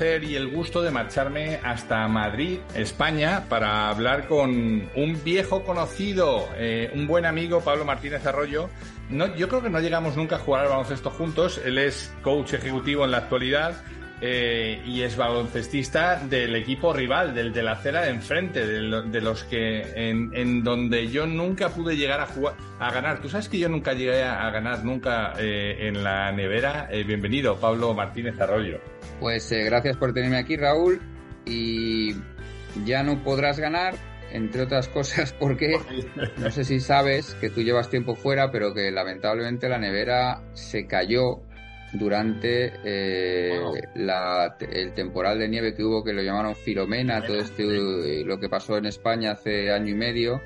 y el gusto de marcharme hasta Madrid, España, para hablar con un viejo conocido, eh, un buen amigo, Pablo Martínez Arroyo. Yo creo que no llegamos nunca a jugar al baloncesto juntos. Él es coach ejecutivo en la actualidad eh, y es baloncestista del equipo rival, del de la acera de enfrente, de, los que en, donde yo nunca pude llegar a jugar, a ganar. Tú sabes que yo nunca llegué a, ganar nunca eh, en la nevera. Bienvenido, Pablo Martínez Arroyo. Pues gracias por tenerme aquí, Raúl. Y ya no podrás ganar, entre otras cosas, porque no sé si sabes que tú llevas tiempo fuera, pero que lamentablemente la nevera se cayó durante eh, el temporal de nieve que hubo, que lo llamaron Filomena, todo este, eh, lo que pasó en España hace año y medio,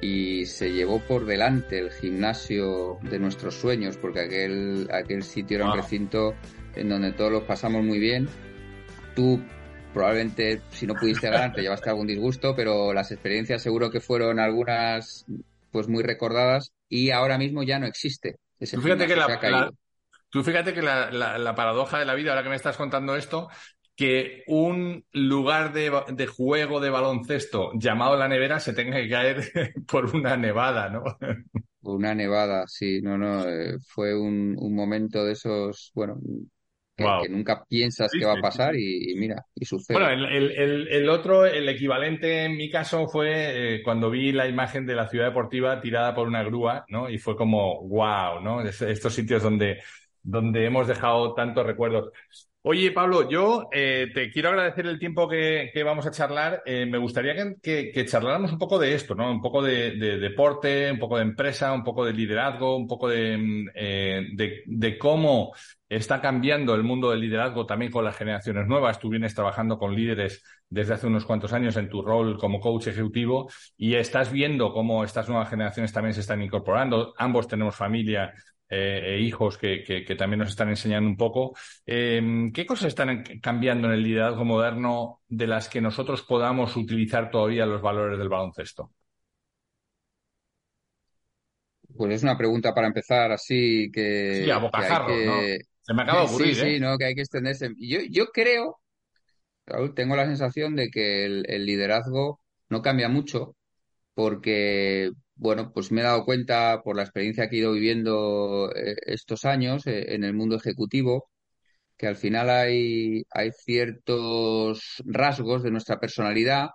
y se llevó por delante el gimnasio de nuestros sueños, porque aquel, aquel sitio era un recinto en donde todos los pasamos muy bien. Tú probablemente, si no pudiste ganar, te llevaste algún disgusto, pero las experiencias seguro que fueron algunas pues muy recordadas y ahora mismo ya no existe. fíjate que la, Tú fíjate que la, paradoja de la vida, ahora que me estás contando esto, que un lugar de, juego de baloncesto llamado la nevera se tenga que caer por una nevada, ¿no? Una nevada, sí, no, no, eh, fue un, momento de esos, bueno, que, nunca piensas que va a pasar y, mira, y sucede. Bueno, el, otro, el equivalente en mi caso fue eh, cuando vi la imagen de la ciudad deportiva tirada por una grúa, ¿no? Y fue como, wow, ¿no? Estos sitios donde donde hemos dejado tantos recuerdos. Oye, Pablo, yo eh, te quiero agradecer el tiempo que, vamos a charlar. Eh, me gustaría que, charláramos un poco de esto, ¿no? Un poco de, deporte, un poco de empresa, un poco de liderazgo, un poco mm, eh, de, cómo está cambiando el mundo del liderazgo también con las generaciones nuevas. Tú vienes trabajando con líderes desde hace unos cuantos años en tu rol como coach ejecutivo y estás viendo cómo estas nuevas generaciones también se están incorporando. Ambos tenemos familia eh, e hijos que, también nos están enseñando un poco. Em, ¿Qué cosas están cambiando en el liderazgo moderno de las que nosotros podamos utilizar todavía los valores del baloncesto? Pues es una pregunta para empezar así que... Sí, a bocajarro, ¿no? Se me acaba de ocurrir, Sí, sí, ¿eh? ¿no? Que hay que extenderse. Yo, yo creo, Raúl, tengo la sensación de que el liderazgo no cambia mucho porque bueno, pues me he dado cuenta por la experiencia que he ido viviendo eh, estos años eh, en el mundo ejecutivo, que al final hay, ciertos rasgos de nuestra personalidad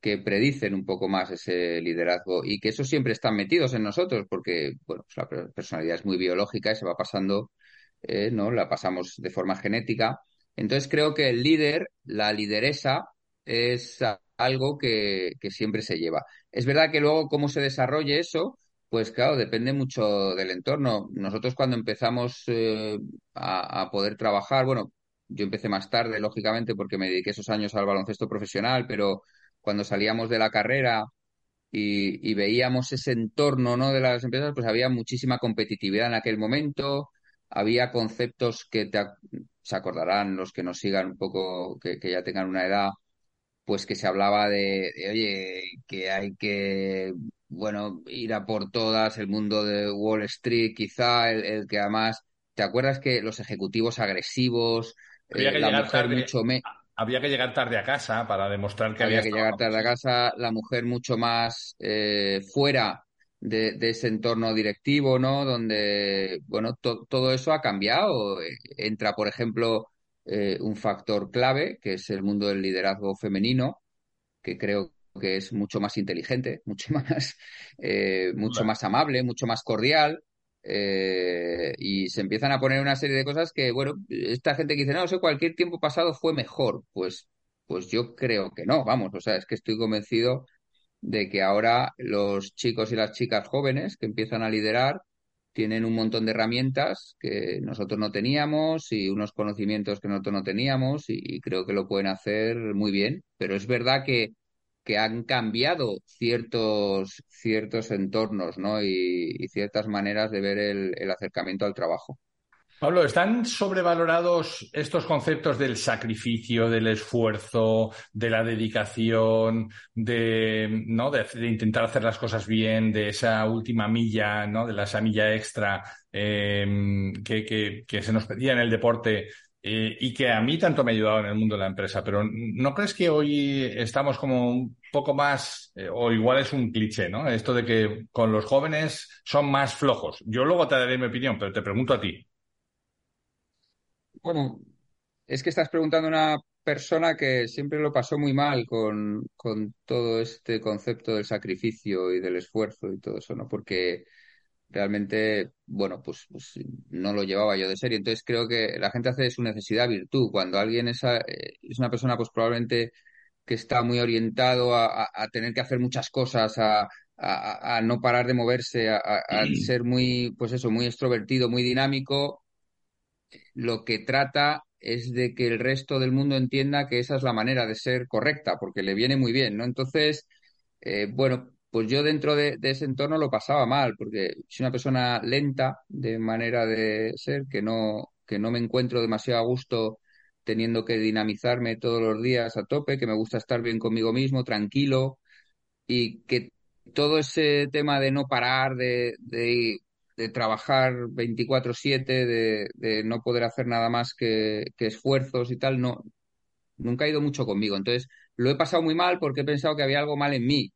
que predicen un poco más ese liderazgo y que esos siempre están metidos en nosotros porque, bueno, pues la personalidad es muy biológica y se va pasando, eh, ¿no? La pasamos de forma genética. Entonces creo que el líder, la lideresa, es algo que, que siempre se lleva. Es verdad que luego cómo se desarrolle eso, pues claro, depende mucho del entorno. Nosotros cuando empezamos eh, a, poder trabajar, bueno, yo empecé más tarde, lógicamente, porque me dediqué esos años al baloncesto profesional, pero cuando salíamos de la carrera y, veíamos ese entorno ¿no? de las empresas, pues había muchísima competitividad en aquel momento, había conceptos que se acordarán los que nos sigan un poco, que ya tengan una edad, pues que se hablaba de, oye, que hay que, bueno, ir a por todas, el mundo de Wall Street, quizá, el, que además, ¿te acuerdas que los ejecutivos agresivos, había eh, que la mujer mucho me... Había que llegar tarde a casa para demostrar que había, había que llegar tarde a casa, la mujer mucho más eh, fuera de, ese entorno directivo, ¿no? Donde, bueno, todo eso ha cambiado. Entra, por ejemplo, eh, un factor clave, que es el mundo del liderazgo femenino, que creo que es mucho más inteligente, mucho más, eh, mucho más amable, mucho más cordial. Eh, y se empiezan a poner una serie de cosas que, bueno, esta gente que dice, no, sé, cualquier tiempo pasado fue mejor. Pues, pues yo creo que no, vamos, o sea, es que estoy convencido de que ahora los chicos y las chicas jóvenes que empiezan a liderar tienen un montón de herramientas que nosotros no teníamos y unos conocimientos que nosotros no teníamos y, creo que lo pueden hacer muy bien. Pero es verdad que, que han cambiado ciertos, ciertos entornos ¿no? y, ciertas maneras de ver el, acercamiento al trabajo. Pablo, ¿están sobrevalorados estos conceptos del sacrificio, del esfuerzo, de la dedicación, de, ¿no? de, intentar hacer las cosas bien, de esa última milla, ¿no? de la esa milla extra eh, que, que, se nos pedía en el deporte? Eh, y que a mí tanto me ha ayudado en el mundo de la empresa, pero ¿no crees que hoy estamos como un poco más, eh, o igual es un cliché, ¿no? Esto de que con los jóvenes son más flojos. Yo luego te daré mi opinión, pero te pregunto a ti. Bueno, es que estás preguntando a una persona que siempre lo pasó muy mal con, con todo este concepto del sacrificio y del esfuerzo y todo eso, ¿no? Porque realmente, bueno, pues, pues, no lo llevaba yo de serie. Entonces creo que la gente hace de su necesidad virtud. Cuando alguien es, eh, es una persona, pues probablemente que está muy orientado a, tener que hacer muchas cosas, a, a no parar de moverse, a, ser muy, pues eso, muy extrovertido, muy dinámico, lo que trata es de que el resto del mundo entienda que esa es la manera de ser correcta, porque le viene muy bien, ¿no? Entonces, eh, bueno, pues yo dentro de, ese entorno lo pasaba mal, porque soy una persona lenta de manera de ser, que no, que no me encuentro demasiado a gusto teniendo que dinamizarme todos los días a tope, que me gusta estar bien conmigo mismo, tranquilo, y que todo ese tema de no parar, de, de de trabajar 24/7, de, de, no poder hacer nada más que, esfuerzos y tal, no, nunca ha ido mucho conmigo. Entonces, lo he pasado muy mal porque he pensado que había algo mal en mí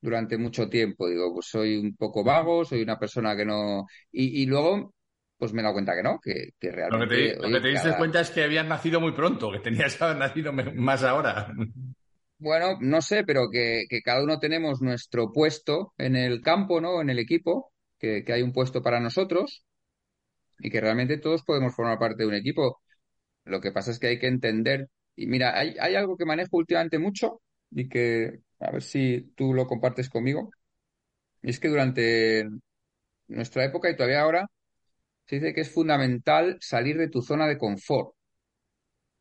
durante mucho tiempo. Digo, pues soy un poco vago, soy una persona que no... Y, luego, pues me he dado cuenta que no, que, realmente... Lo que te, diste cuenta es que habías nacido muy pronto, que tenías que haber nacido más ahora. Bueno, no sé, pero que, que, cada uno tenemos nuestro puesto en el campo, ¿no? En el equipo que, hay un puesto para nosotros y que realmente todos podemos formar parte de un equipo. Lo que pasa es que hay que entender, y mira, hay, algo que manejo últimamente mucho y que a ver si tú lo compartes conmigo. Y es que durante nuestra época y todavía ahora se dice que es fundamental salir de tu zona de confort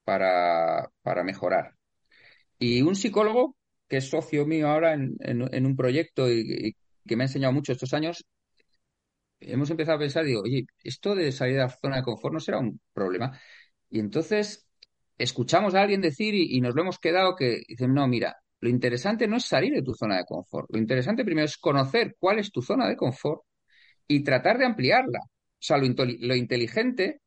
para, para mejorar. Y un psicólogo que es socio mío ahora en, en, un proyecto y, que me ha enseñado mucho estos años, hemos empezado a pensar, digo, oye, esto de salir de la zona de confort no será un problema. Y entonces escuchamos a alguien decir y, nos lo hemos quedado que dicen, no, mira, lo interesante no es salir de tu zona de confort. Lo interesante primero es conocer cuál es tu zona de confort y tratar de ampliarla. O sea, lo, inteligente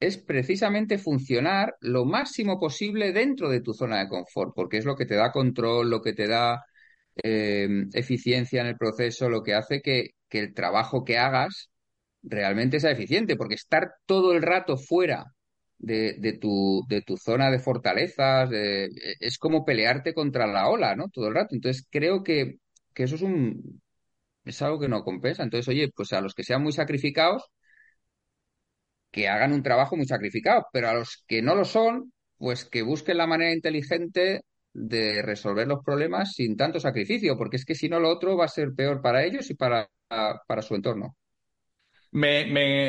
es precisamente funcionar lo máximo posible dentro de tu zona de confort, porque es lo que te da control, lo que te da eh, eficiencia en el proceso, lo que hace que, que el trabajo que hagas realmente sea eficiente, porque estar todo el rato fuera de, tu, de tu zona de fortalezas es como pelearte contra la ola, ¿no? Todo el rato. Entonces creo que, eso es un es algo que no compensa. Entonces, oye, pues a los que sean muy sacrificados, que hagan un trabajo muy sacrificado, pero a los que no lo son, pues que busquen la manera inteligente de resolver los problemas sin tanto sacrificio, porque es que si no lo otro va a ser peor para ellos y para para su entorno. Me,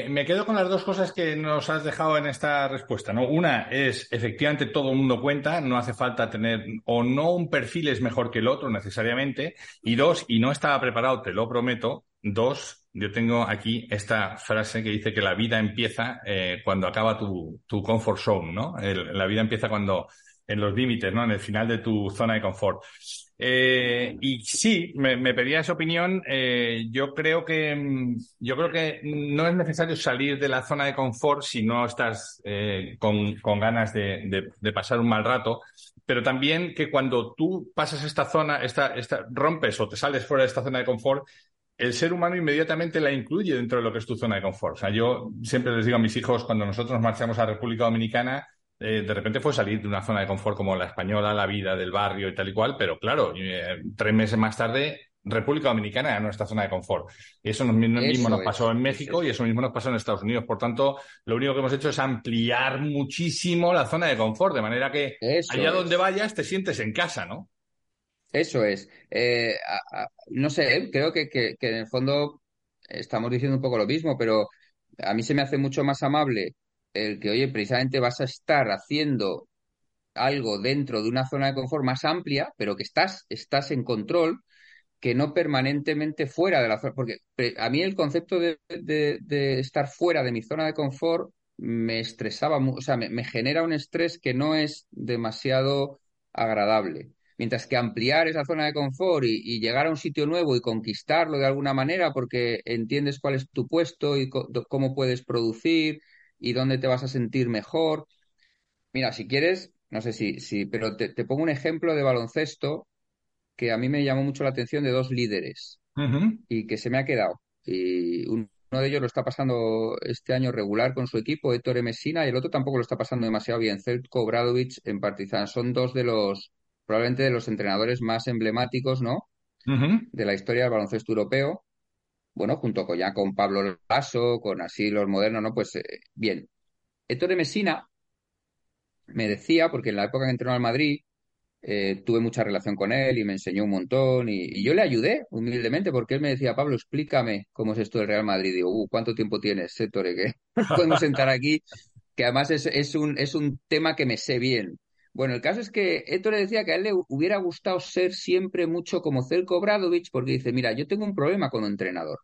me, quedo con las dos cosas que nos has dejado en esta respuesta, ¿no? Una es, efectivamente, todo el mundo cuenta, no hace falta tener, o no un perfil es mejor que el otro necesariamente. Y dos, y no estaba preparado, te lo prometo. Dos, yo tengo aquí esta frase que dice que la vida empieza eh, cuando acaba tu, tu comfort zone, ¿no? la vida empieza cuando, en los límites, ¿no? En el final de tu zona de confort. Eh, y sí, me, pedía esa opinión. Eh, yo creo que mm, yo creo que no es necesario salir de la zona de confort si no estás eh, con, con, ganas de, de, pasar un mal rato. Pero también que cuando tú pasas esta zona, esta, esta, rompes o te sales fuera de esta zona de confort, el ser humano inmediatamente la incluye dentro de lo que es tu zona de confort. O sea, yo siempre les digo a mis hijos cuando nosotros marchamos a República Dominicana, eh, de repente fue salir de una zona de confort como la española, la vida del barrio y tal y cual, pero claro, eh, tres meses más tarde, República Dominicana era nuestra zona de confort. Y eso mismo, nos pasó en México y eso mismo nos pasó en Estados Unidos. Por tanto, lo único que hemos hecho es ampliar muchísimo la zona de confort, de manera que allá donde vayas te sientes en casa, ¿no? Eso es. Eh, no sé, creo que, que en el fondo estamos diciendo un poco lo mismo, pero a mí se me hace mucho más amable el que, oye, precisamente vas a estar haciendo algo dentro de una zona de confort más amplia, pero que estás, estás en control, que no permanentemente fuera de la zona. Porque a mí el concepto de, estar fuera de mi zona de confort me estresaba, o sea, me, genera un estrés que no es demasiado agradable. Mientras que ampliar esa zona de confort y, llegar a un sitio nuevo y conquistarlo de alguna manera porque entiendes cuál es tu puesto y cómo puedes producir y dónde te vas a sentir mejor. Mira, si quieres, no sé si, si pero te, pongo un ejemplo de baloncesto que a mí me llamó mucho la atención de dos líderes y que se me ha quedado. Y uno de ellos lo está pasando este año regular con su equipo, Héctor Messina, y el otro tampoco lo está pasando demasiado bien, Zelko Bradovic en Partizan. Son dos de los, probablemente de los entrenadores más emblemáticos, ¿no? De la historia del baloncesto europeo. Bueno, junto con ya con Pablo Lasso, con así los modernos, ¿no? Pues eh, bien. Héctor Messina me decía, porque en la época que entrenó al Madrid, eh, tuve mucha relación con él y me enseñó un montón y, yo le ayudé humildemente porque él me decía, Pablo, explícame cómo es esto del Real Madrid. Y digo, uh, ¿cuánto tiempo tienes, Sétore? Que podemos sentar aquí, que además es, un, es un tema que me sé bien. Bueno, el caso es que Héctor le decía que a él le hubiera gustado ser siempre mucho como Celko Bradovic porque dice, mira, yo tengo un problema como entrenador.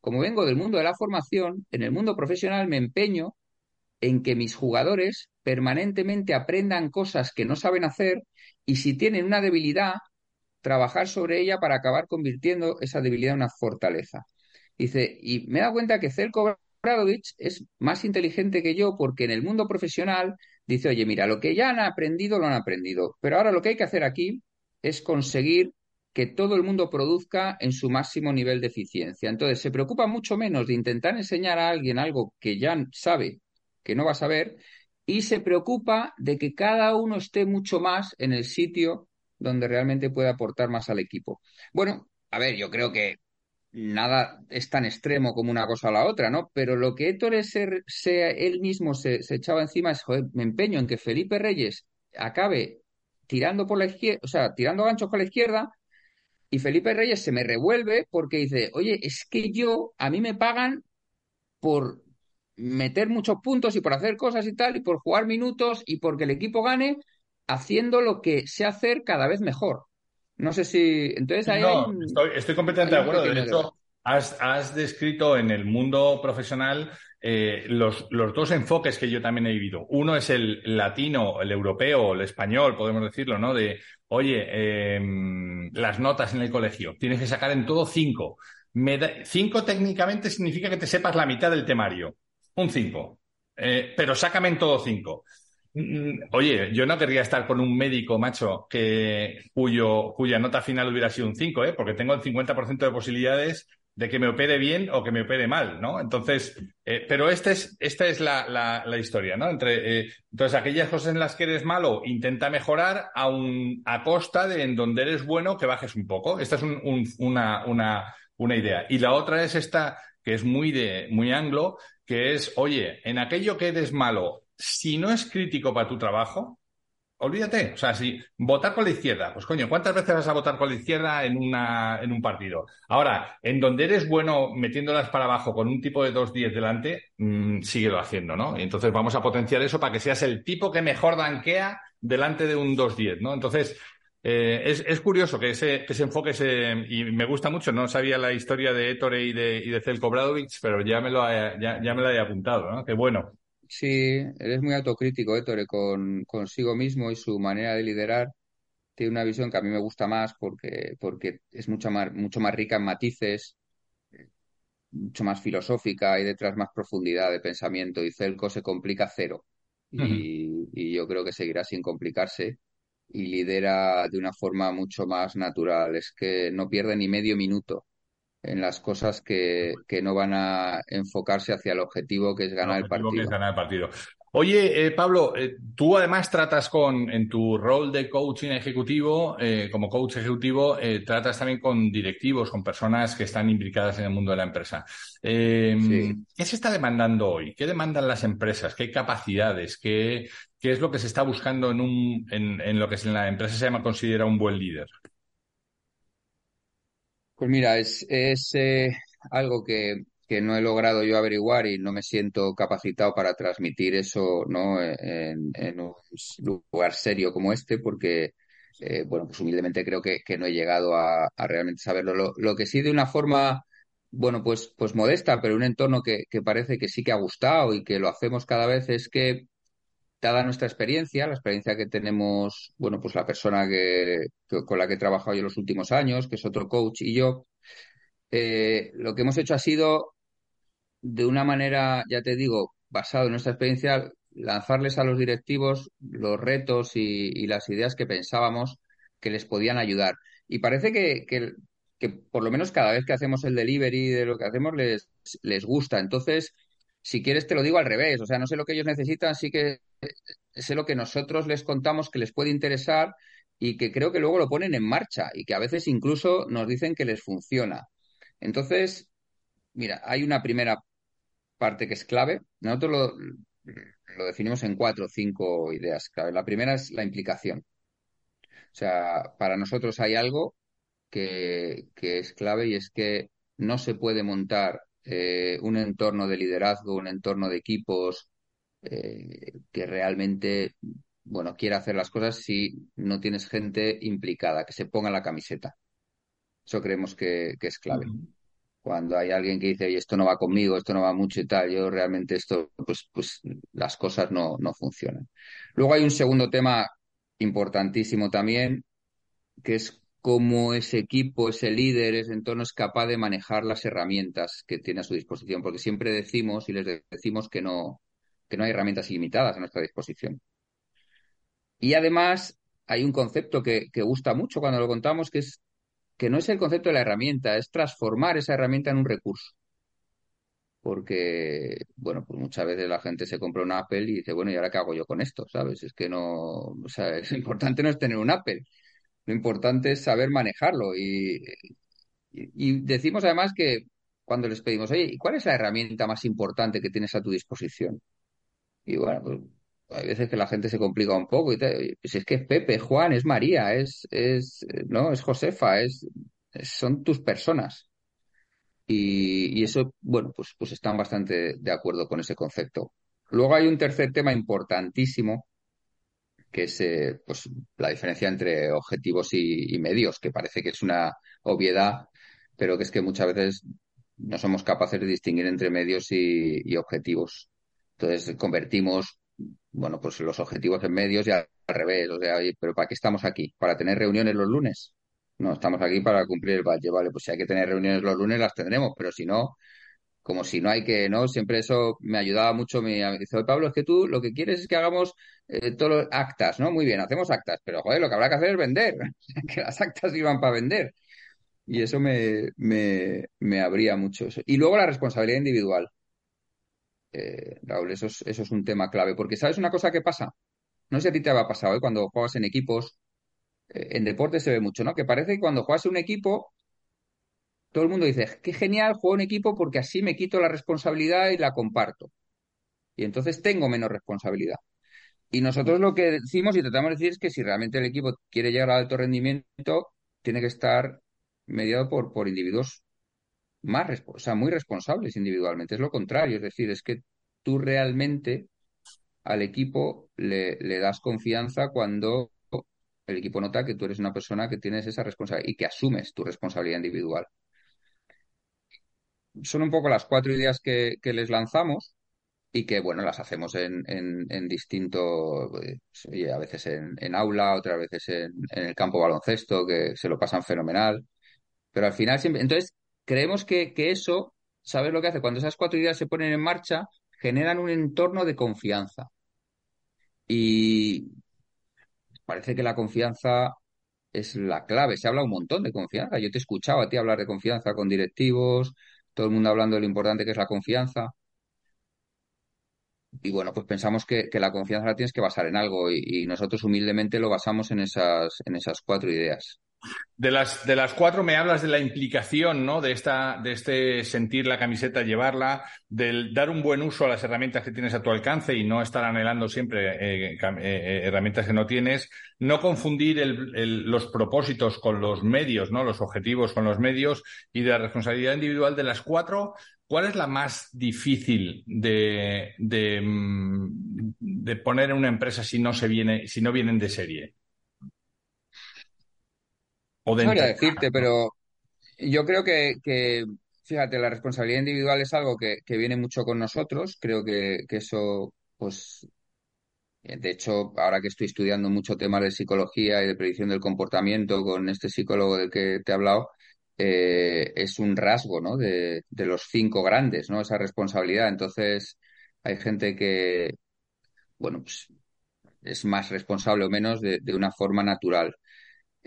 Como vengo del mundo de la formación, en el mundo profesional me empeño en que mis jugadores permanentemente aprendan cosas que no saben hacer y si tienen una debilidad, trabajar sobre ella para acabar convirtiendo esa debilidad en una fortaleza. Dice, y me he dado cuenta que Zelko Bradovic es más inteligente que yo porque en el mundo profesional dice, oye, mira, lo que ya han aprendido lo han aprendido, pero ahora lo que hay que hacer aquí es conseguir que todo el mundo produzca en su máximo nivel de eficiencia. Entonces, se preocupa mucho menos de intentar enseñar a alguien algo que ya sabe que no va a saber y se preocupa de que cada uno esté mucho más en el sitio donde realmente puede aportar más al equipo. Bueno, a ver, yo creo que nada es tan extremo como una cosa o la otra, ¿no? Pero lo que Héctor él mismo se, echaba encima es, joder, me empeño en que Felipe Reyes acabe tirando por la izquierda, o sea, tirando ganchos con la izquierda, y Felipe Reyes se me revuelve porque dice, oye, es que yo, a mí me pagan por meter muchos puntos y por hacer cosas y tal, y por jugar minutos y porque el equipo gane haciendo lo que sé hacer cada vez mejor. No sé si. Entonces ahí estoy, completamente de acuerdo. De hecho, has, descrito en el mundo profesional eh, los, los, dos enfoques que yo también he vivido. Uno es el latino, el europeo, el español, podemos decirlo, ¿no? De, oye, em, las notas en el colegio, tienes que sacar en todo cinco. cinco técnicamente significa que te sepas la mitad del temario un 5. Eh, pero sácame en todo 5. Oye, yo no querría estar con un médico, macho, que, cuyo, cuya nota final hubiera sido un 5, ¿eh? porque tengo el 50% de posibilidades de que me opere bien o que me opere mal, ¿no? Entonces, eh, pero este es, esta es la, la, historia, ¿no? Entre, eh, entonces, aquellas cosas en las que eres malo, intenta mejorar a, un, a costa de en donde eres bueno que bajes un poco. Esta es una, una, una idea. Y la otra es esta, que es muy de, muy anglo, que es, oye, en aquello que eres malo, si no es crítico para tu trabajo, olvídate. O sea, si votar con la izquierda, pues coño, ¿cuántas veces vas a votar con la izquierda en, una, en un partido? Ahora, en donde eres bueno metiéndolas para abajo con un tipo de 2-10 delante, mmm, síguelo haciendo, ¿no? Y entonces vamos a potenciar eso para que seas el tipo que mejor danquea delante de un 2-10, ¿no? Entonces, eh, es, curioso que ese, que enfoque y me gusta mucho, no sabía la historia de Ettore y de, y de Zelko pero ya me, lo ya, me lo he apuntado, ¿no? Qué bueno. Sí, eres muy autocrítico, Ettore, con consigo mismo y su manera de liderar. Tiene una visión que a mí me gusta más porque, porque es mucho más, mucho más rica en matices, mucho más filosófica y detrás más profundidad de pensamiento. Y Celco se complica cero. y yo creo que seguirá sin complicarse y lidera de una forma mucho más natural. Es que no pierde ni medio minuto en las cosas que, que no van a enfocarse hacia el objetivo que es ganar el, partido. es ganar el partido. Oye, eh, Pablo, eh, tú además tratas con, en tu rol de coaching ejecutivo, eh, como coach ejecutivo, tratas también con directivos, con personas que están implicadas en el mundo de la empresa. Em, ¿Qué se está demandando hoy? ¿Qué demandan las empresas? ¿Qué capacidades? ¿Qué, qué es lo que se está buscando en, un, en, en lo que en la empresa se llama considera un buen líder? Pues mira, es, es algo que que no he logrado yo averiguar y no me siento capacitado para transmitir eso ¿no? en, un lugar serio como este, porque, eh, bueno, pues humildemente creo que, no he llegado a, realmente saberlo. Lo, que sí, de una forma bueno, pues, pues modesta, pero un entorno que, que parece que sí que ha gustado y que lo hacemos cada vez es que dada nuestra experiencia, la experiencia que tenemos, bueno, pues la persona que, con la que he trabajado yo los últimos años, que es otro coach, y yo, eh, lo que hemos hecho ha sido, de una manera, ya te digo, basado en nuestra experiencia, lanzarles a los directivos los retos y, las ideas que pensábamos que les podían ayudar. Y parece que, que, que, por lo menos cada vez que hacemos el delivery de lo que hacemos les, les gusta. Entonces, si quieres te lo digo al revés, o sea, no sé lo que ellos necesitan, sí que sé lo que nosotros les contamos que les puede interesar y que creo que luego lo ponen en marcha y que a veces incluso nos dicen que les funciona. Entonces, mira, hay una primera parte que es clave. Nosotros lo, lo definimos en cuatro o cinco ideas clave. La primera es la implicación. O sea, para nosotros hay algo que, que es clave y es que no se puede montar eh, un entorno de liderazgo, un entorno de equipos eh, que realmente, bueno, quiera hacer las cosas si no tienes gente implicada, que se ponga la camiseta. Eso creemos que, es clave. Cuando hay alguien que dice, oye, esto no va conmigo, esto no va mucho y tal, yo realmente esto, pues, pues las cosas no, no funcionan. Luego hay un segundo tema importantísimo también, que es cómo ese equipo, ese líder, ese entorno es capaz de manejar las herramientas que tiene a su disposición, porque siempre decimos y les decimos que no, que no hay herramientas ilimitadas a nuestra disposición. Y además hay un concepto que, gusta mucho cuando lo contamos, que es que no es el concepto de la herramienta, es transformar esa herramienta en un recurso. Porque, bueno, pues muchas veces la gente se compra un Apple y dice, bueno, ¿y ahora qué hago yo con esto? ¿Sabes? Es que no, o sea, es importante no es tener un Apple, lo importante es saber manejarlo y, y, decimos además que cuando les pedimos, oye, ¿y cuál es la herramienta más importante que tienes a tu disposición? Y bueno, pues hay veces que la gente se complica un poco y te, pues es que es Pepe, Juan, es María, es, es, no, es Josefa, es, son tus personas. Y, y, eso, bueno, pues, pues están bastante de acuerdo con ese concepto. Luego hay un tercer tema importantísimo que es eh, pues, la diferencia entre objetivos y, medios, que parece que es una obviedad, pero que es que muchas veces no somos capaces de distinguir entre medios y, objetivos. Entonces convertimos, bueno, pues los objetivos en medios y al, revés. O sea, pero ¿para qué estamos aquí? ¿Para tener reuniones los lunes? No, estamos aquí para cumplir el valle, vale, pues si hay que tener reuniones los lunes las tendremos, pero si no, como si no hay que, ¿no? Siempre eso me ayudaba mucho. Me dice, Pablo, es que tú lo que quieres es que hagamos eh, todos los actas, ¿no? Muy bien, hacemos actas, pero joder, lo que habrá que hacer es vender, que las actas sirvan para vender. Y eso me, me, me abría mucho. Eso. Y luego la responsabilidad individual. Raúl, eso es, eso es un tema clave, porque ¿sabes una cosa que pasa? No sé si a ti te ha pasado, ¿eh? Cuando juegas en equipos, eh, en deporte se ve mucho, ¿no? Que parece que cuando juegas en un equipo todo el mundo dice, qué genial, juego en equipo porque así me quito la responsabilidad y la comparto. Y entonces tengo menos responsabilidad. Y nosotros lo que decimos y tratamos de decir es que si realmente el equipo quiere llegar a alto rendimiento, tiene que estar mediado por individuos más, o muy responsables individualmente. Es lo contrario, es decir, es que tú realmente al equipo le, le das confianza cuando el equipo nota que tú eres una persona que tienes esa responsabilidad y que asumes tu responsabilidad individual son un poco las cuatro ideas que, les lanzamos y que, bueno, las hacemos en, en, distinto, pues, a veces en, aula, otras veces en, el campo baloncesto, que se lo pasan fenomenal. Pero al final siempre, entonces, creemos que, que eso, ¿sabes lo que hace? Cuando esas cuatro ideas se ponen en marcha, generan un entorno de confianza. Y parece que la confianza es la clave. Se habla un montón de confianza. Yo te he escuchado a ti hablar de confianza con directivos, todo el mundo hablando de lo importante que es la confianza. Y bueno, pues pensamos que, la confianza la tienes que basar en algo y, nosotros humildemente lo basamos en esas, en esas cuatro ideas. De las, de las cuatro me hablas de la implicación, ¿no? De esta, de este sentir la camiseta, llevarla, del dar un buen uso a las herramientas que tienes a tu alcance y no estar anhelando siempre eh, eh, eh, herramientas que no tienes, no confundir los propósitos con los medios, ¿no? Los objetivos con los medios y de la responsabilidad individual de las cuatro. ¿Cuál es la más difícil de, de, mm, de poner en una empresa si no se viene, si no vienen de serie? No decirte, pero yo creo que, fíjate, la responsabilidad individual es algo que, que viene mucho con nosotros. Creo que, que eso, pues, de hecho, ahora que estoy estudiando mucho temas de psicología y de predicción del comportamiento con este psicólogo del que te he hablado, eh, es un rasgo, ¿no? De, de los cinco grandes, ¿no? Esa responsabilidad. Entonces, hay gente que, bueno, pues es más responsable o menos de, de una forma natural.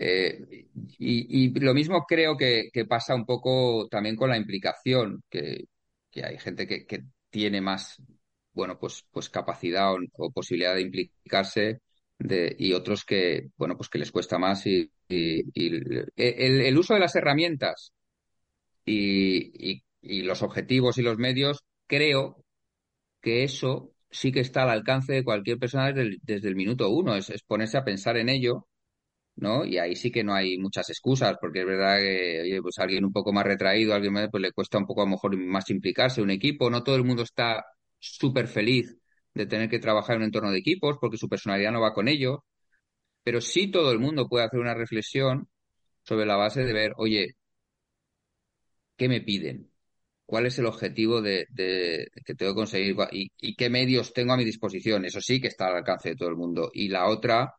Eh, y, y lo mismo creo que, pasa un poco también con la implicación, que, hay gente que, tiene más, bueno, pues, pues capacidad o, posibilidad de implicarse de, y otros que, bueno, pues que les cuesta más y, el, uso de las herramientas y, los objetivos y los medios, creo que eso sí que está al alcance de cualquier persona desde el, minuto uno, es ponerse a pensar en ello ¿no? Y ahí sí que no hay muchas excusas, porque es verdad que, oye, pues alguien un poco más retraído, alguien más, pues le cuesta un poco a lo mejor más implicarse, un equipo, no todo el mundo está súper feliz de tener que trabajar en un entorno de equipos, porque su personalidad no va con ello, pero sí todo el mundo puede hacer una reflexión sobre la base de ver, oye, ¿qué me piden? ¿Cuál es el objetivo de, de- que tengo que conseguir y, y qué medios tengo a mi disposición? Eso sí que está al alcance de todo el mundo. Y la otra,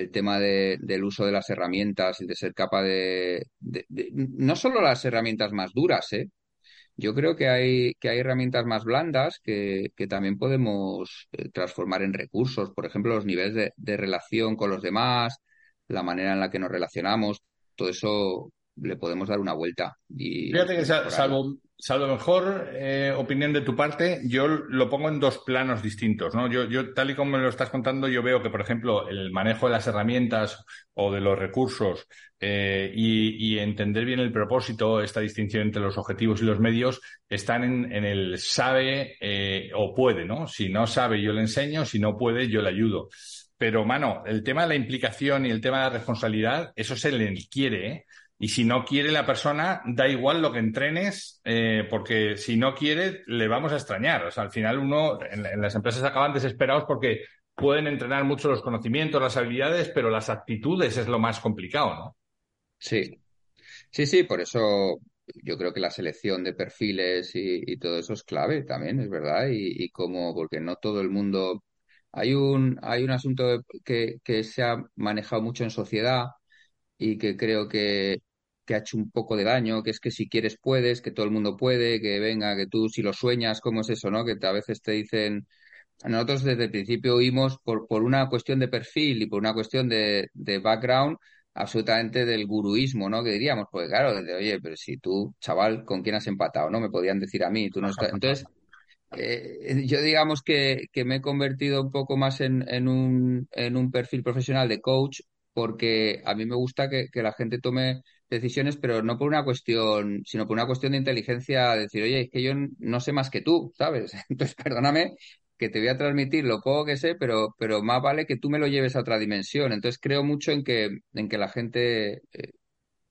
el tema de- del uso de las herramientas y de ser capaz de, de- de- no solo las herramientas más duras, ¿eh? Yo creo que hay, que hay herramientas más blandas que, que también podemos eh, transformar en recursos. Por ejemplo, los niveles de, relación con los demás, la manera en la que nos relacionamos, todo eso le podemos dar una vuelta y, Fíjate que salvo, salvo mejor eh, opinión de tu parte, yo lo pongo en dos planos distintos, ¿no? Yo, yo, tal y como me lo estás contando, yo veo que, por ejemplo, el manejo de las herramientas o de los recursos eh, y, entender bien el propósito, esta distinción entre los objetivos y los medios, están en, en el sabe eh, o puede, ¿no? Si no sabe, yo le enseño, si no puede, yo le ayudo. Pero, mano, el tema de la implicación y el tema de la responsabilidad, eso se le quiere, ¿eh? Y si no quiere la persona, da igual lo que entrenes, eh, porque si no quiere, le vamos a extrañar. O sea, al final uno, en, las empresas acaban desesperados porque pueden entrenar mucho los conocimientos, las habilidades, pero las actitudes es lo más complicado, ¿no? Sí, sí, sí, por eso yo creo que la selección de perfiles y, todo eso es clave también, es verdad, y, y como, porque no todo el mundo, hay un, hay un asunto que, que se ha manejado mucho en sociedad y que creo que, que ha hecho un poco de daño, que es que si quieres puedes, que todo el mundo puede, que venga, que tú si lo sueñas, ¿cómo es eso, no? Que a veces te dicen, nosotros desde el principio oímos por, por una cuestión de perfil y por una cuestión de, de background absolutamente del guruismo, ¿no? Que diríamos, pues claro, de, oye, pero si tú, chaval, ¿con quién has empatado? ¿No? Me podían decir a mí, tú no estás... Entonces, eh, yo digamos que, que me he convertido un poco más en, en un, en un perfil profesional de coach porque a mí me gusta que, la gente tome decisiones, pero no por una cuestión, sino por una cuestión de inteligencia, decir, oye, es que yo no sé más que tú, ¿sabes? Entonces, perdóname que te voy a transmitir lo poco que sé, pero, pero más vale que tú me lo lleves a otra dimensión. Entonces, creo mucho en que, en que la gente eh,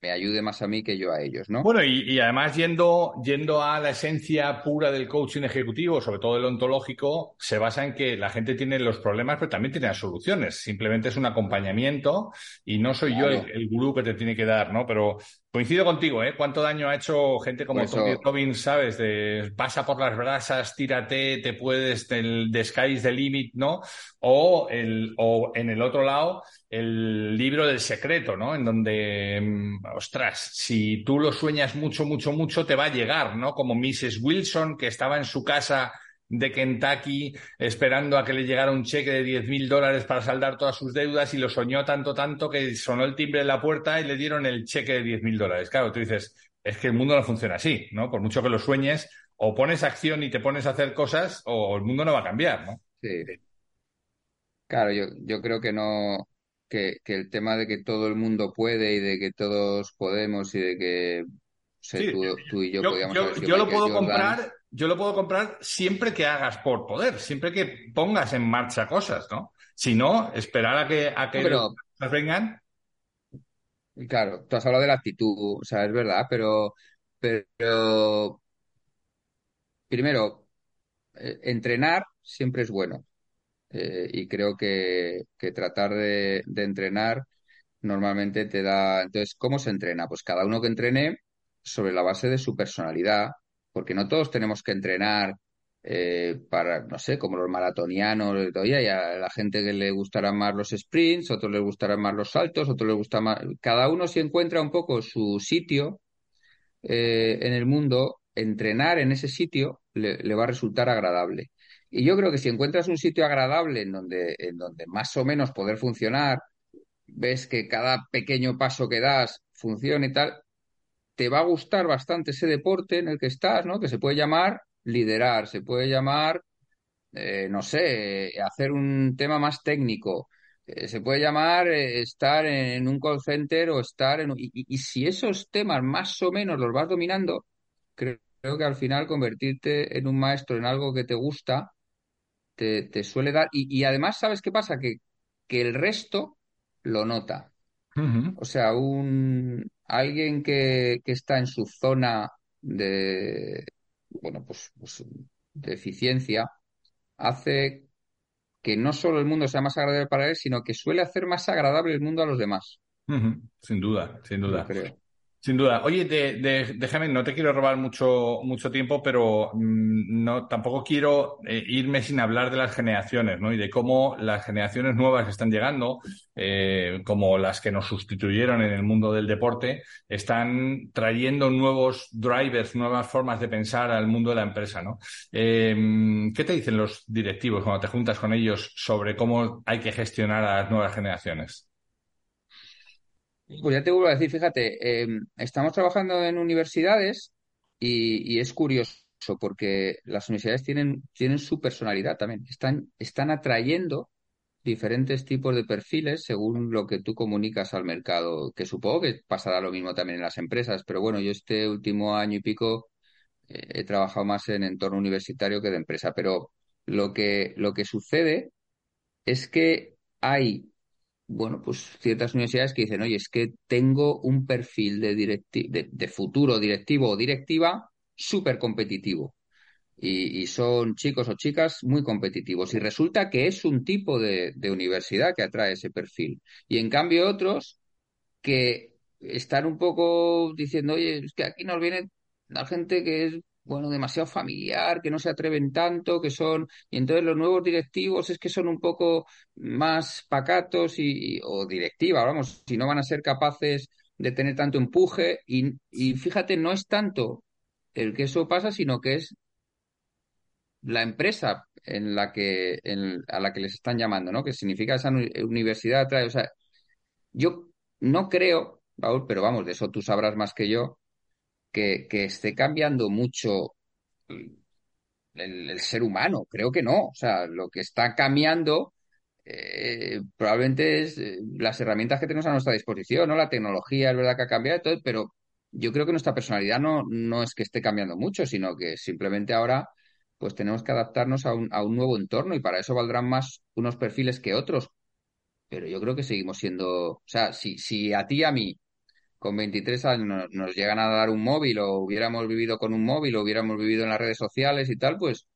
me ayude más a mí que yo a ellos, ¿no? Bueno, y, y además yendo, yendo a la esencia pura del coaching ejecutivo, sobre todo el ontológico, se basa en que la gente tiene los problemas, pero también tiene las soluciones. Simplemente es un acompañamiento y no soy yo Claro. el, el gurú que te tiene que dar, ¿no? Pero coincido contigo, ¿eh? ¿Cuánto daño ha hecho gente como Tony eso, Robbins, ¿sabes? De pasa por las brasas, tírate, te puedes, el the sky is the limit, ¿no? O, el, o en el otro lado, el libro del secreto, ¿no? En donde, mm, ostras, si tú lo sueñas mucho, mucho, mucho, te va a llegar, ¿no? Como Mrs. Wilson, que estaba en su casa de Kentucky esperando a que le llegara un cheque de 10 mil dólares para saldar todas sus deudas y lo soñó tanto, tanto que sonó el timbre de la puerta y le dieron el cheque de 10 mil dólares. Claro, tú dices, es que el mundo no funciona así, ¿no? Por mucho que lo sueñes, o pones acción y te pones a hacer cosas, o el mundo no va a cambiar, ¿no? sí. Claro, yo, yo creo que no, que, que el tema de que todo el mundo puede y de que todos podemos y de que, sé, Sí, tú, tú y yo yo, podíamos haber yo, sido yo lo puedo Jordan, comprar, yo lo puedo comprar siempre que hagas por poder, siempre que pongas en marcha cosas, ¿no? Si no, esperar a que, a que pero vengan. claro, tú has hablado de la actitud, o sea, es verdad, pero, pero primero, eh, entrenar siempre es bueno. Eh, y creo que, que tratar de, entrenar normalmente te da. Entonces, ¿cómo se entrena? Pues cada uno que entrene sobre la base de su personalidad, porque no todos tenemos que entrenar eh, para, no sé, como los maratonianos, y a la gente que le gustarán más los sprints, otros les gustarán más los saltos, otros les gusta más. Cada uno si encuentra un poco su sitio eh, en el mundo, entrenar en ese sitio le, va a resultar agradable. Y yo creo que si encuentras un sitio agradable en donde, en donde más o menos poder funcionar, ves que cada pequeño paso que das funciona y tal, te va a gustar bastante ese deporte en el que estás, ¿no? Que se puede llamar liderar, se puede llamar, eh, no sé, hacer un tema más técnico, eh, se puede llamar eh, estar en, un call center o estar en... Y, y, si esos temas más o menos los vas dominando, creo, que al final convertirte en un maestro en algo que te gusta, te, te suele dar... Y, y, además, ¿sabes qué pasa? Que, que el resto lo nota. O sea, un alguien que, que está en su zona de, bueno, pues, pues, de eficiencia, hace que no solo el mundo sea más agradable para él, sino que suele hacer más agradable el mundo a los demás. Sin duda, sin duda. creo. Sin duda. Oye, déjame, no te quiero robar mucho, mucho tiempo, pero mm, no, tampoco quiero eh, irme sin hablar de las generaciones, ¿no? Y de cómo las generaciones nuevas que están llegando, eh, como las que nos sustituyeron en el mundo del deporte, están trayendo nuevos drivers, nuevas formas de pensar al mundo de la empresa, ¿no? Em, ¿Qué te dicen los directivos cuando te juntas con ellos sobre cómo hay que gestionar a las nuevas generaciones? Pues ya te vuelvo a decir, fíjate, em, estamos trabajando en universidades y, es curioso porque las universidades tienen, tienen su personalidad también. Están, están atrayendo diferentes tipos de perfiles según lo que tú comunicas al mercado, que supongo que pasará lo mismo también en las empresas, pero bueno, yo este último año y pico eh, he trabajado más en entorno universitario que de empresa, pero lo que, lo que sucede es que hay bueno, pues ciertas universidades que dicen, oye, es que tengo un perfil de, futuro directivo o directiva súper competitivo. Y, son chicos o chicas muy competitivos. Y resulta que es un tipo de, de universidad que atrae ese perfil. Y en cambio otros que están un poco diciendo, oye, es que aquí nos viene la gente que es bueno, demasiado familiar, que no se atreven tanto, que son, y entonces los nuevos directivos es que son un poco más pacatos y, o directiva, vamos, si no van a ser capaces de tener tanto empuje, y, y fíjate, no es tanto el que eso pasa, sino que es la empresa en la que, en, a la que les están llamando, ¿no? Que significa esa universidad o sea, yo no creo, Raúl, pero vamos, de eso tú sabrás más que yo, que, esté cambiando mucho el, ser humano. Creo que no. O sea, lo que está cambiando eh, probablemente es eh, las herramientas que tenemos a nuestra disposición, ¿no? La tecnología es verdad que ha cambiado, todo, pero yo creo que nuestra personalidad no, no es que esté cambiando mucho, sino que simplemente ahora pues tenemos que adaptarnos a un, a un nuevo entorno y para eso valdrán más unos perfiles que otros. Pero yo creo que seguimos siendo, o sea, si, si a ti y a mí con 23 años nos, llegan a dar un móvil o hubiéramos vivido con un móvil o hubiéramos vivido en las redes sociales y tal, pues,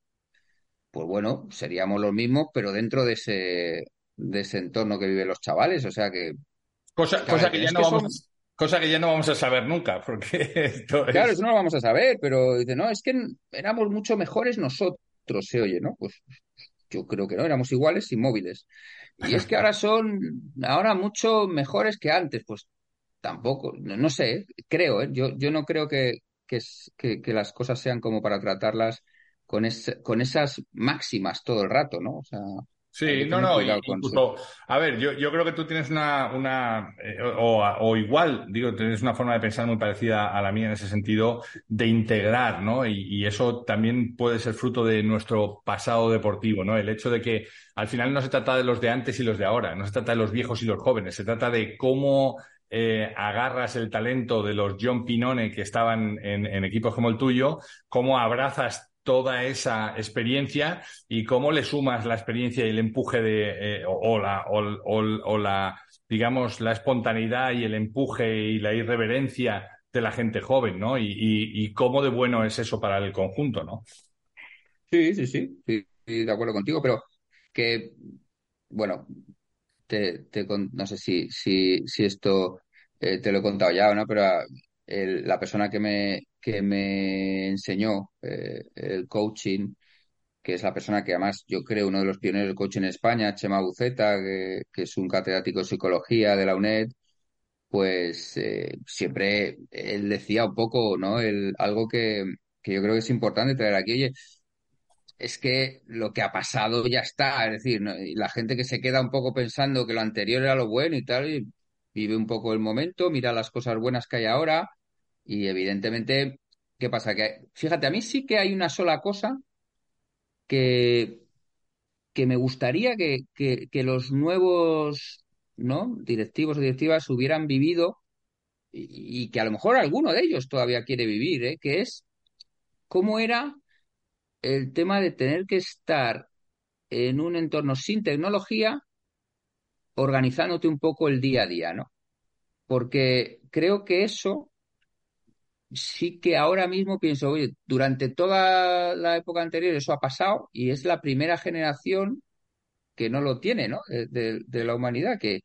pues bueno, seríamos los mismos, pero dentro de ese, de ese entorno que viven los chavales. O sea que. Cosa, cosa que, ya no vamos. Cosa que ya no vamos a saber nunca, porque Claro, eso no lo vamos a saber, pero dice, no, es que éramos mucho mejores nosotros, se oye, ¿no? Pues yo creo que no, éramos iguales sin móviles. Y es que ahora son, ahora mucho mejores que antes, pues tampoco, no, sé, creo, ¿eh? yo, yo no creo que, que, que, las cosas sean como para tratarlas con, con esas máximas todo el rato, ¿no? O sea, Sí, no, no, a ver, yo, yo, creo que tú tienes una, una eh, o, o, igual, digo, tienes una forma de pensar muy parecida a la mía en ese sentido, de integrar, ¿no? Y, y, eso también puede ser fruto de nuestro pasado deportivo, ¿no? El hecho de que al final no se trata de los de antes y los de ahora, no se trata de los viejos y los jóvenes, se trata de cómo eh, agarras el talento de los John Pinone que estaban en, equipos como el tuyo, cómo abrazas toda esa experiencia y cómo le sumas la experiencia y el empuje de, eh, o, la, o, la, digamos, la espontaneidad y el empuje y la irreverencia de la gente joven, ¿no? Y, cómo de bueno es eso para el conjunto, ¿no? Sí, sí, sí, sí, de acuerdo contigo, pero que, bueno, te, no sé si, si, si esto eh, te lo he contado ya, ¿no? Pero ah, la persona que me, que me enseñó eh, el coaching, que es la persona que además yo creo uno de los pioneros del coaching en España, Chema Buceta, que, es un catedrático de psicología de la UNED, pues eh, siempre él decía un poco, ¿no? El, algo que, que yo creo que es importante traer aquí, oye, es que lo que ha pasado ya está, es decir, la gente que se queda un poco pensando que lo anterior era lo bueno y tal, vive un poco el momento, mira las cosas buenas que hay ahora y evidentemente, ¿qué pasa? Que fíjate, a mí sí que hay una sola cosa que, que me gustaría que, que, los nuevos ¿no? directivos o directivas hubieran vivido y, y, que a lo mejor alguno de ellos todavía quiere vivir, ¿eh? que es cómo era el tema de tener que estar en un entorno sin tecnología, organizándote un poco el día a día, ¿no? Porque creo que eso sí que ahora mismo pienso, oye, durante toda la época anterior eso ha pasado y es la primera generación que no lo tiene, ¿no? De, la humanidad, que,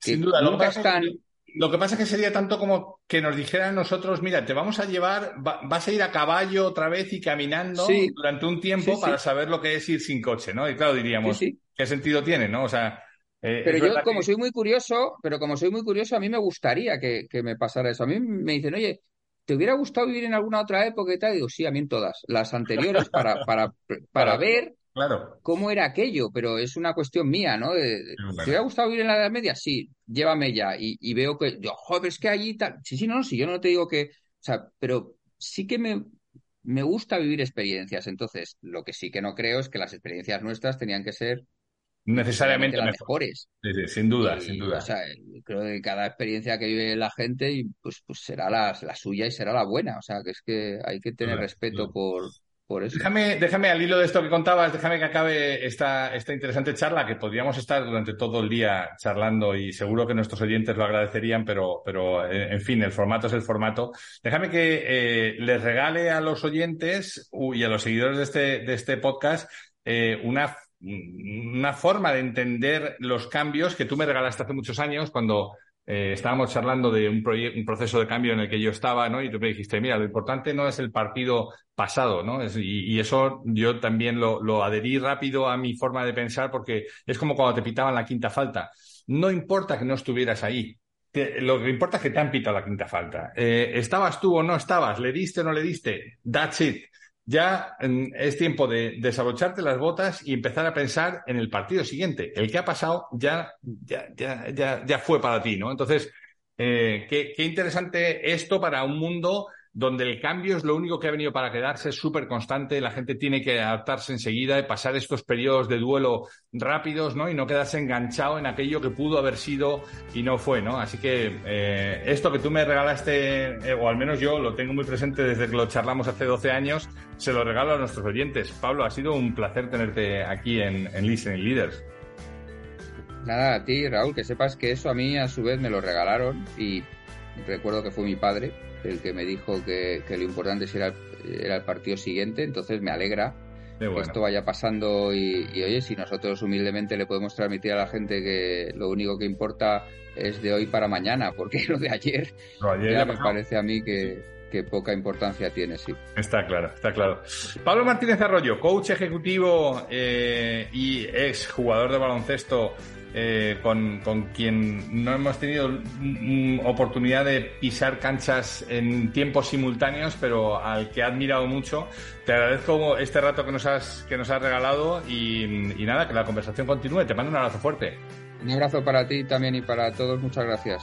Sin duda, nunca están... Lo que pasa es que sería tanto como que nos dijeran nosotros, mira, te vamos a llevar, vas a ir a caballo otra vez y caminando durante un tiempo para saber lo que es ir sin coche, ¿no? Y claro, diríamos, ¿qué sentido tiene, no? O sea... Eh, pero yo, como soy muy curioso, pero como soy muy curioso, a mí me gustaría que, me pasara eso. A mí me dicen, oye, ¿te hubiera gustado vivir en alguna otra época y tal? digo, sí, a mí en todas. Las anteriores para, para, para ver Claro. cómo era aquello, pero es una cuestión mía, ¿no? ¿Te hubiera gustado vivir en la Edad Media? Sí, llévame ya. Y, veo que, yo, joder, es que allí tal. Sí, sí, no, sí, yo no te digo que. O sea, pero sí que me, me gusta vivir experiencias. Entonces, lo que sí que no creo es que las experiencias nuestras tenían que ser necesariamente las mejores. Sí, sin duda, sin duda. O sea, creo que cada experiencia que vive la gente pues, pues será la, la suya y será la buena. O sea, que es que hay que tener respeto por, Déjame, déjame al hilo de esto que contabas, déjame que acabe esta, esta interesante charla, que podríamos estar durante todo el día charlando y seguro que nuestros oyentes lo agradecerían, pero, pero eh, en fin, el formato es el formato. Déjame que eh, les regale a los oyentes y a los seguidores de este, de este podcast eh, una, una forma de entender los cambios que tú me regalaste hace muchos años cuando eh, estábamos charlando de un, un, proceso de cambio en el que yo estaba, ¿no? Y tú me dijiste, mira, lo importante no es el partido pasado, ¿no? y, eso yo también lo, lo, adherí rápido a mi forma de pensar porque es como cuando te pitaban la quinta falta. No importa que no estuvieras ahí. lo que importa es que te han pitado la quinta falta. Eh, ¿Estabas tú o no estabas? ¿Le diste o no le diste? That's it ya es tiempo de desabrocharte las botas y empezar a pensar en el partido siguiente. El que ha pasado ya, ya, ya, ya, fue para ti, ¿no? Entonces, eh, qué, qué interesante esto para un mundo donde el cambio es lo único que ha venido para quedarse, es súper constante, la gente tiene que adaptarse enseguida y pasar estos periodos de duelo rápidos, ¿no? Y no quedarse enganchado en aquello que pudo haber sido y no fue, ¿no? Así que eh, esto que tú me regalaste, eh, o al menos yo lo tengo muy presente desde que lo charlamos hace 12 años, se lo regalo a nuestros oyentes. Pablo, ha sido un placer tenerte aquí en, en Listening Leaders. Nada, a ti, Raúl, que sepas que eso a mí a su vez me lo regalaron y recuerdo que fue mi padre el que me dijo que, lo importante era, era el partido siguiente, entonces me alegra que esto vaya pasando y, oye, si nosotros humildemente le podemos transmitir a la gente que lo único que importa es de hoy para mañana, porque lo de ayer, ya me parece a mí que, poca importancia tiene, sí. Está claro, está claro. Pablo Martínez Arroyo, coach ejecutivo eh, y ex jugador de baloncesto eh, con, con, quien no hemos tenido oportunidad de pisar canchas en tiempos simultáneos, pero al que he admirado mucho. Te agradezco este rato que nos has, que nos has regalado y, y nada, que la conversación continúe. Te mando un abrazo fuerte. Un abrazo para ti también y para todos. Muchas gracias.